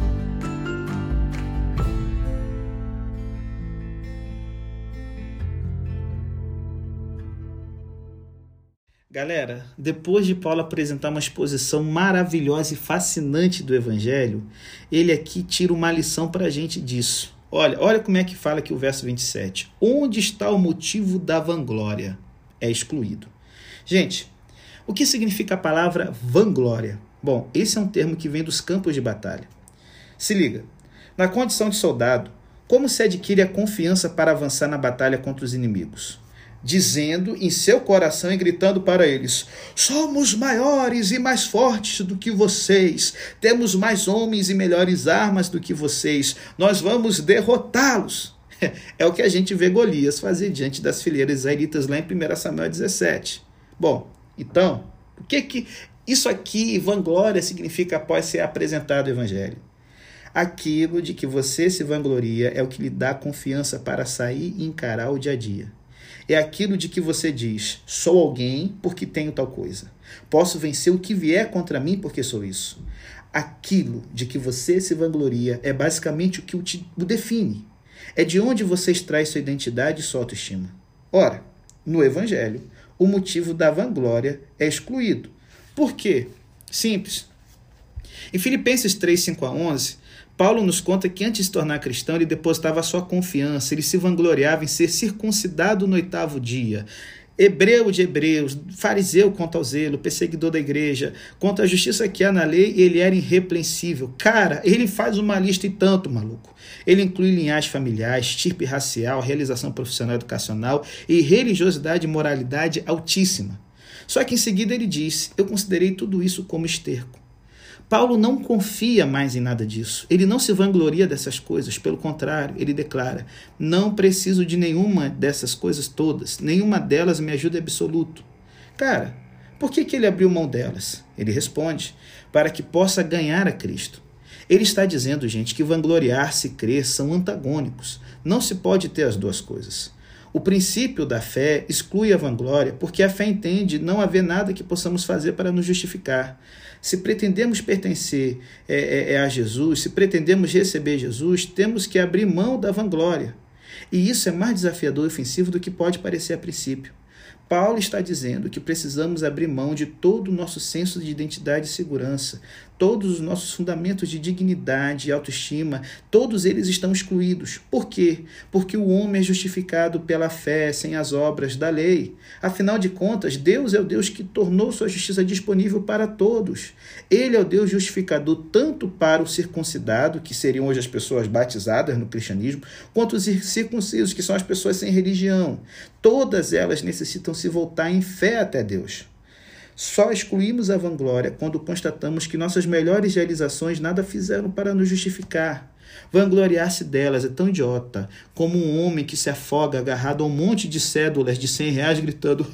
Galera, depois de Paulo apresentar uma exposição maravilhosa e fascinante do Evangelho, ele aqui tira uma lição para a gente disso. Olha, olha como é que fala aqui o verso 27. Onde está o motivo da vanglória? É excluído. Gente, o que significa a palavra vanglória? Bom, esse é um termo que vem dos campos de batalha. Se liga, na condição de soldado, como se adquire a confiança para avançar na batalha contra os inimigos? dizendo em seu coração e gritando para eles: Somos maiores e mais fortes do que vocês, temos mais homens e melhores armas do que vocês, nós vamos derrotá-los. É o que a gente vê Golias fazer diante das fileiras israelitas lá em 1 Samuel 17. Bom, então, o que que isso aqui, vanglória, significa após ser apresentado o evangelho? Aquilo de que você se vangloria é o que lhe dá confiança para sair e encarar o dia a dia é aquilo de que você diz: sou alguém porque tenho tal coisa. Posso vencer o que vier contra mim porque sou isso. Aquilo de que você se vangloria é basicamente o que o, te, o define. É de onde você extrai sua identidade e sua autoestima. Ora, no Evangelho, o motivo da vanglória é excluído. Por quê? Simples. Em Filipenses 3, 5 a 11, Paulo nos conta que antes de se tornar cristão, ele depositava sua confiança, ele se vangloriava em ser circuncidado no oitavo dia. Hebreu de hebreus, fariseu quanto ao zelo, perseguidor da igreja, quanto à justiça que há na lei, ele era irrepreensível. Cara, ele faz uma lista e tanto, maluco. Ele inclui linhagem familiar, estirpe racial, realização profissional educacional e religiosidade e moralidade altíssima. Só que em seguida ele diz: Eu considerei tudo isso como esterco Paulo não confia mais em nada disso. Ele não se vangloria dessas coisas, pelo contrário, ele declara: Não preciso de nenhuma dessas coisas todas, nenhuma delas me ajuda absoluto. Cara, por que, que ele abriu mão delas? Ele responde: Para que possa ganhar a Cristo. Ele está dizendo, gente, que vangloriar-se e crer são antagônicos. Não se pode ter as duas coisas. O princípio da fé exclui a vanglória, porque a fé entende não haver nada que possamos fazer para nos justificar. Se pretendemos pertencer é, é, é, a Jesus, se pretendemos receber Jesus, temos que abrir mão da vanglória. E isso é mais desafiador e ofensivo do que pode parecer a princípio. Paulo está dizendo que precisamos abrir mão de todo o nosso senso de identidade e segurança, todos os nossos fundamentos de dignidade e autoestima, todos eles estão excluídos. Por quê? Porque o homem é justificado pela fé, sem as obras da lei. Afinal de contas, Deus é o Deus que tornou sua justiça disponível para todos. Ele é o Deus justificador tanto para o circuncidado, que seriam hoje as pessoas batizadas no cristianismo, quanto os circuncisos, que são as pessoas sem religião. Todas elas necessitam se voltar em fé até Deus. Só excluímos a vanglória quando constatamos que nossas melhores realizações nada fizeram para nos justificar. Vangloriar-se delas é tão idiota como um homem que se afoga agarrado a um monte de cédulas de 100 reais gritando: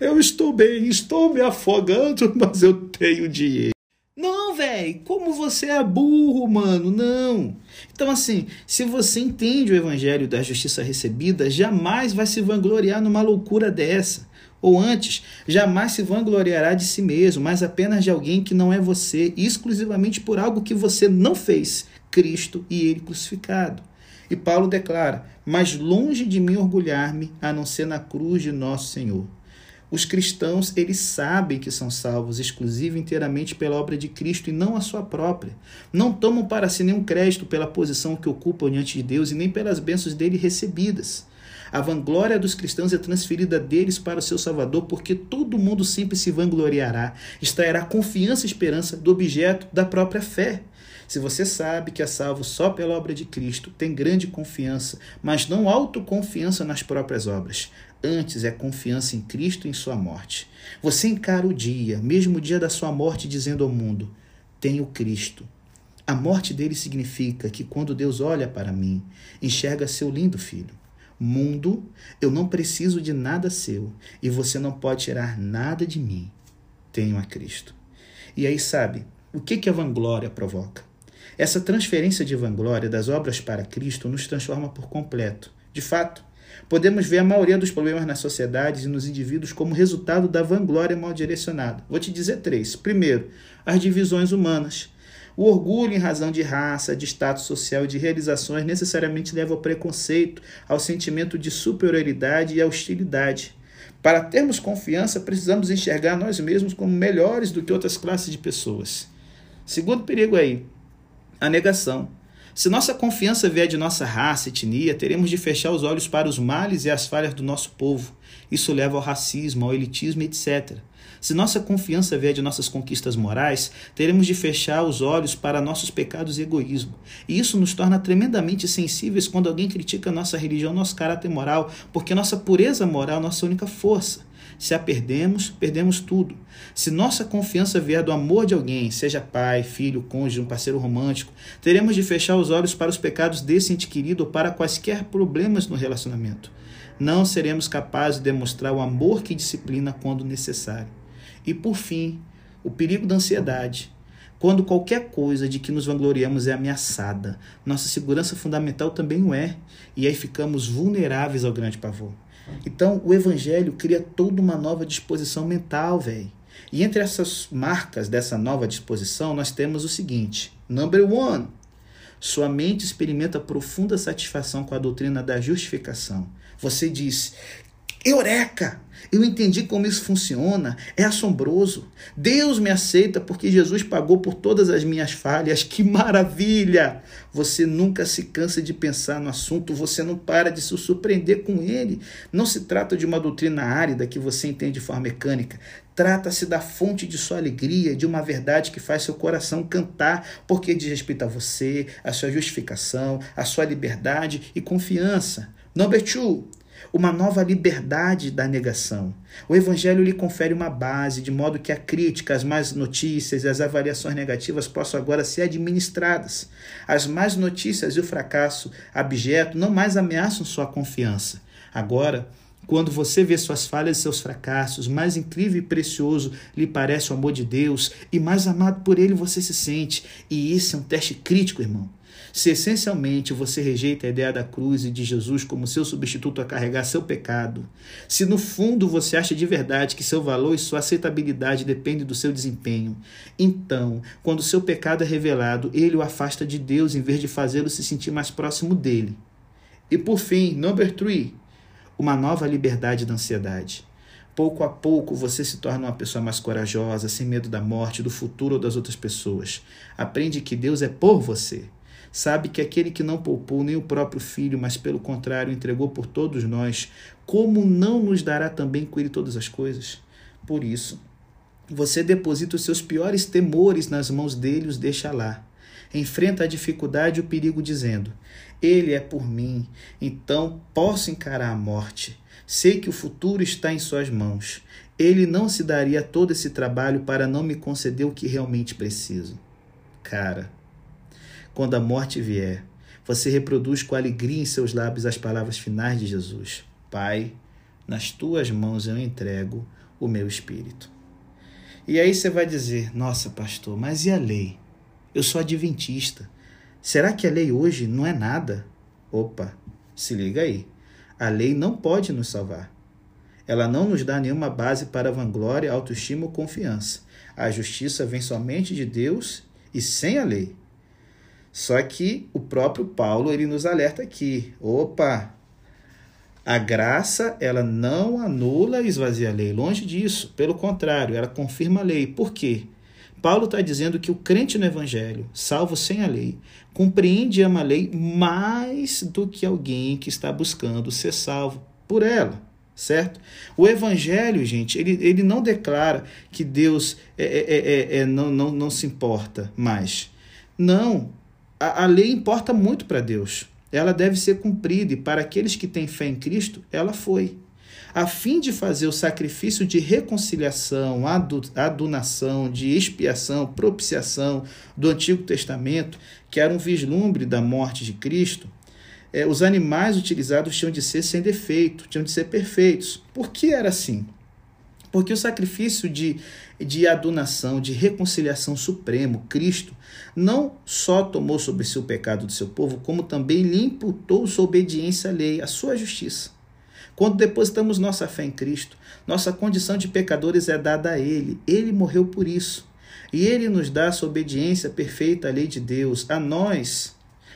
Eu estou bem, estou me afogando, mas eu tenho dinheiro. Não, velho, como você é burro, mano, não. Então, assim, se você entende o evangelho da justiça recebida, jamais vai se vangloriar numa loucura dessa. Ou antes, jamais se vangloriará de si mesmo, mas apenas de alguém que não é você, exclusivamente por algo que você não fez, Cristo e Ele crucificado. E Paulo declara: Mas longe de mim orgulhar-me, a não ser na cruz de nosso Senhor. Os cristãos, eles sabem que são salvos exclusivo inteiramente pela obra de Cristo e não a sua própria. Não tomam para si nenhum crédito pela posição que ocupam diante de Deus e nem pelas bênçãos dele recebidas. A vanglória dos cristãos é transferida deles para o seu Salvador, porque todo mundo sempre se vangloriará, extrairá confiança e esperança do objeto da própria fé. Se você sabe que é salvo só pela obra de Cristo, tem grande confiança, mas não autoconfiança nas próprias obras. Antes é confiança em Cristo e em sua morte. Você encara o dia, mesmo o dia da sua morte, dizendo ao mundo: Tenho Cristo. A morte dele significa que quando Deus olha para mim, enxerga seu lindo filho. Mundo, eu não preciso de nada seu e você não pode tirar nada de mim. Tenho a Cristo. E aí, sabe, o que, que a vanglória provoca? Essa transferência de vanglória das obras para Cristo nos transforma por completo. De fato, podemos ver a maioria dos problemas nas sociedades e nos indivíduos como resultado da vanglória mal direcionada. Vou te dizer três. Primeiro, as divisões humanas. O orgulho em razão de raça, de status social e de realizações necessariamente leva ao preconceito, ao sentimento de superioridade e à hostilidade. Para termos confiança, precisamos enxergar nós mesmos como melhores do que outras classes de pessoas. Segundo perigo aí, a negação. Se nossa confiança vier de nossa raça, etnia, teremos de fechar os olhos para os males e as falhas do nosso povo. Isso leva ao racismo, ao elitismo, etc. Se nossa confiança vier de nossas conquistas morais, teremos de fechar os olhos para nossos pecados e egoísmo. E isso nos torna tremendamente sensíveis quando alguém critica nossa religião, nosso caráter moral, porque nossa pureza moral é nossa única força. Se a perdemos, perdemos tudo. Se nossa confiança vier do amor de alguém, seja pai, filho, cônjuge, um parceiro romântico, teremos de fechar os olhos para os pecados desse ente querido ou para quaisquer problemas no relacionamento. Não seremos capazes de demonstrar o amor que disciplina quando necessário. E por fim, o perigo da ansiedade. Quando qualquer coisa de que nos vangloriamos é ameaçada, nossa segurança fundamental também o é, e aí ficamos vulneráveis ao grande pavor. Então, o evangelho cria toda uma nova disposição mental, velho. E entre essas marcas dessa nova disposição, nós temos o seguinte: number one, sua mente experimenta profunda satisfação com a doutrina da justificação. Você diz: Eureka! Eu entendi como isso funciona. É assombroso. Deus me aceita porque Jesus pagou por todas as minhas falhas. Que maravilha! Você nunca se cansa de pensar no assunto, você não para de se surpreender com ele. Não se trata de uma doutrina árida que você entende de forma mecânica. Trata-se da fonte de sua alegria, de uma verdade que faz seu coração cantar, porque diz respeito a você, a sua justificação, a sua liberdade e confiança. Number two, uma nova liberdade da negação. O Evangelho lhe confere uma base, de modo que a crítica, as más notícias e as avaliações negativas possam agora ser administradas. As más notícias e o fracasso abjeto não mais ameaçam sua confiança. Agora, quando você vê suas falhas e seus fracassos, mais incrível e precioso lhe parece o amor de Deus e mais amado por ele você se sente. E isso é um teste crítico, irmão. Se essencialmente você rejeita a ideia da cruz e de Jesus como seu substituto a carregar seu pecado, se no fundo você acha de verdade que seu valor e sua aceitabilidade dependem do seu desempenho, então, quando seu pecado é revelado, ele o afasta de Deus em vez de fazê-lo se sentir mais próximo dele. E por fim, number three, uma nova liberdade da ansiedade. Pouco a pouco você se torna uma pessoa mais corajosa, sem medo da morte, do futuro ou das outras pessoas. Aprende que Deus é por você sabe que aquele que não poupou nem o próprio filho, mas pelo contrário entregou por todos nós, como não nos dará também com ele todas as coisas? Por isso, você deposita os seus piores temores nas mãos dele e os deixa lá. Enfrenta a dificuldade e o perigo dizendo: Ele é por mim, então posso encarar a morte. Sei que o futuro está em suas mãos. Ele não se daria todo esse trabalho para não me conceder o que realmente preciso. Cara, quando a morte vier, você reproduz com alegria em seus lábios as palavras finais de Jesus: Pai, nas tuas mãos eu entrego o meu espírito. E aí você vai dizer: Nossa, pastor, mas e a lei? Eu sou adventista. Será que a lei hoje não é nada? Opa, se liga aí. A lei não pode nos salvar. ela não nos dá nenhuma base para vanglória, autoestima ou confiança. A justiça vem somente de Deus e sem a lei. Só que o próprio Paulo ele nos alerta aqui. Opa, a graça, ela não anula e esvazia a lei, longe disso. Pelo contrário, ela confirma a lei. Por quê? Paulo está dizendo que o crente no Evangelho, salvo sem a lei, compreende e ama a lei mais do que alguém que está buscando ser salvo por ela, certo? O Evangelho, gente, ele, ele não declara que Deus é, é, é, é não, não, não se importa mais. Não, a, a lei importa muito para Deus ela deve ser cumprida e para aqueles que têm fé em Cristo, ela foi. A fim de fazer o sacrifício de reconciliação, adunação, de expiação, propiciação do Antigo Testamento, que era um vislumbre da morte de Cristo, é, os animais utilizados tinham de ser sem defeito, tinham de ser perfeitos. Por que era assim? Porque o sacrifício de, de adunação, de reconciliação supremo, Cristo, não só tomou sobre si o pecado do seu povo, como também lhe imputou sua obediência à lei, a sua justiça. Quando depositamos nossa fé em Cristo, nossa condição de pecadores é dada a Ele. Ele morreu por isso. E Ele nos dá sua obediência perfeita à lei de Deus. A nós,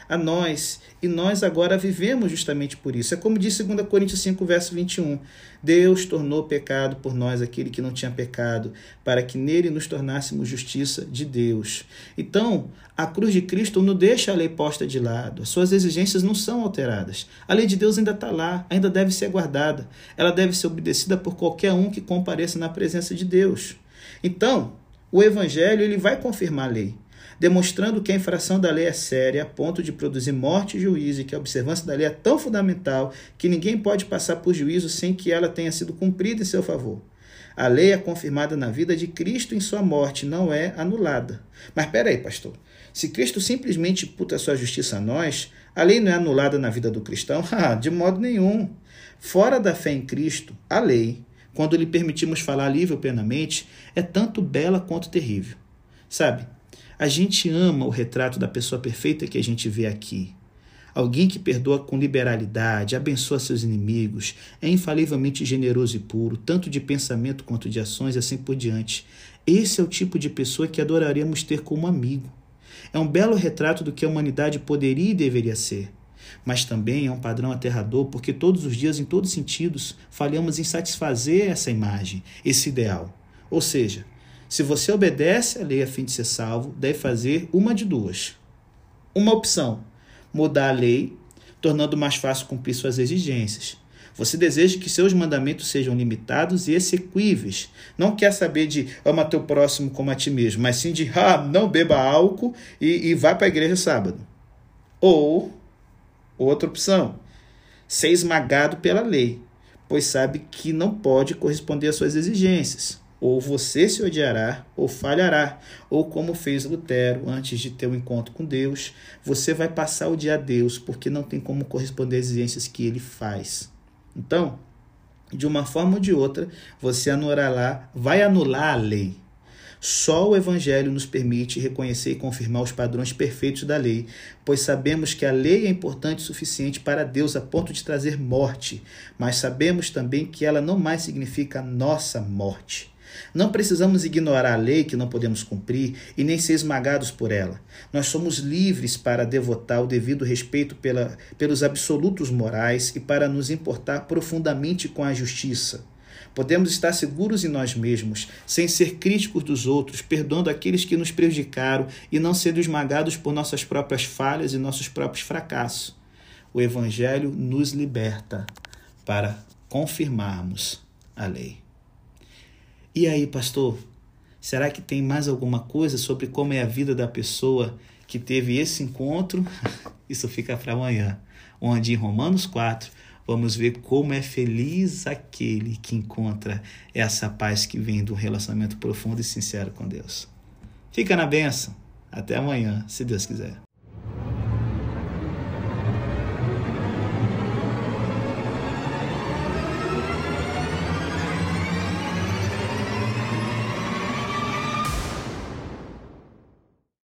a nós, e nós agora vivemos justamente por isso. É como diz 2 Coríntios 5, verso 21. Deus tornou pecado por nós aquele que não tinha pecado, para que nele nos tornássemos justiça de Deus. Então, a cruz de Cristo não deixa a lei posta de lado, as suas exigências não são alteradas. A lei de Deus ainda está lá, ainda deve ser guardada. Ela deve ser obedecida por qualquer um que compareça na presença de Deus. Então, o Evangelho ele vai confirmar a lei demonstrando que a infração da lei é séria a ponto de produzir morte e juízo e que a observância da lei é tão fundamental que ninguém pode passar por juízo sem que ela tenha sido cumprida em seu favor. A lei é confirmada na vida de Cristo em sua morte, não é anulada. Mas peraí, pastor. Se Cristo simplesmente imputa sua justiça a nós, a lei não é anulada na vida do cristão? Ah, de modo nenhum. Fora da fé em Cristo, a lei, quando lhe permitimos falar livre ou plenamente, é tanto bela quanto terrível. Sabe, a gente ama o retrato da pessoa perfeita que a gente vê aqui. Alguém que perdoa com liberalidade, abençoa seus inimigos, é infalivelmente generoso e puro, tanto de pensamento quanto de ações e assim por diante. Esse é o tipo de pessoa que adoraríamos ter como amigo. É um belo retrato do que a humanidade poderia e deveria ser. Mas também é um padrão aterrador porque todos os dias, em todos os sentidos, falhamos em satisfazer essa imagem, esse ideal. Ou seja, se você obedece à lei a fim de ser salvo, deve fazer uma de duas. Uma opção: mudar a lei, tornando mais fácil cumprir suas exigências. Você deseja que seus mandamentos sejam limitados e execuíveis. Não quer saber de ama teu próximo como a ti mesmo, mas sim de ah, não beba álcool e, e vá para a igreja sábado. Ou, outra opção, ser esmagado pela lei, pois sabe que não pode corresponder às suas exigências. Ou você se odiará, ou falhará. Ou como fez Lutero antes de ter o um encontro com Deus, você vai passar a odiar Deus porque não tem como corresponder às exigências que ele faz. Então, de uma forma ou de outra, você anulará, vai anular a lei. Só o Evangelho nos permite reconhecer e confirmar os padrões perfeitos da lei, pois sabemos que a lei é importante o suficiente para Deus a ponto de trazer morte, mas sabemos também que ela não mais significa nossa morte. Não precisamos ignorar a lei que não podemos cumprir e nem ser esmagados por ela. Nós somos livres para devotar o devido respeito pela, pelos absolutos morais e para nos importar profundamente com a justiça. Podemos estar seguros em nós mesmos, sem ser críticos dos outros, perdoando aqueles que nos prejudicaram e não sendo esmagados por nossas próprias falhas e nossos próprios fracassos. O Evangelho nos liberta para confirmarmos a lei. E aí, pastor, será que tem mais alguma coisa sobre como é a vida da pessoa que teve esse encontro? Isso fica para amanhã, onde em Romanos 4 vamos ver como é feliz aquele que encontra essa paz que vem do relacionamento profundo e sincero com Deus. Fica na benção. Até amanhã, se Deus quiser.